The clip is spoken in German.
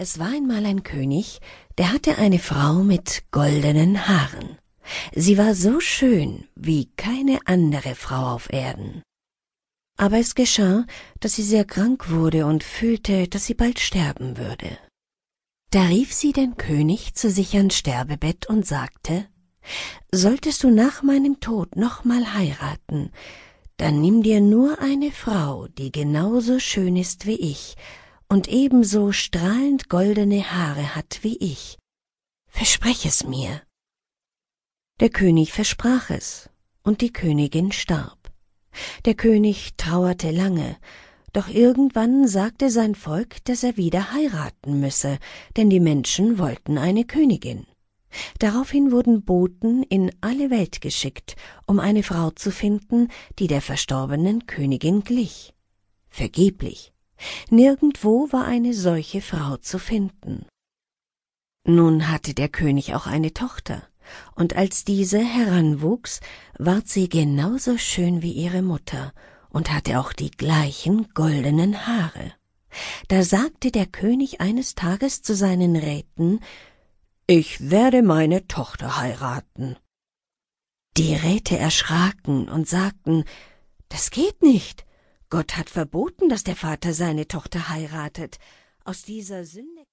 Es war einmal ein König, der hatte eine Frau mit goldenen Haaren. Sie war so schön wie keine andere Frau auf Erden. Aber es geschah, dass sie sehr krank wurde und fühlte, dass sie bald sterben würde. Da rief sie den König zu sich ans Sterbebett und sagte, Solltest du nach meinem Tod nochmal heiraten, dann nimm dir nur eine Frau, die genauso schön ist wie ich und ebenso strahlend goldene Haare hat wie ich. Versprech es mir. Der König versprach es, und die Königin starb. Der König trauerte lange, doch irgendwann sagte sein Volk, dass er wieder heiraten müsse, denn die Menschen wollten eine Königin. Daraufhin wurden Boten in alle Welt geschickt, um eine Frau zu finden, die der verstorbenen Königin glich. Vergeblich. Nirgendwo war eine solche Frau zu finden. Nun hatte der König auch eine Tochter, und als diese heranwuchs, ward sie genauso schön wie ihre Mutter und hatte auch die gleichen goldenen Haare. Da sagte der König eines Tages zu seinen Räten, ich werde meine Tochter heiraten. Die Räte erschraken und sagten, das geht nicht. Gott hat verboten, dass der Vater seine Tochter heiratet. Aus dieser Sünde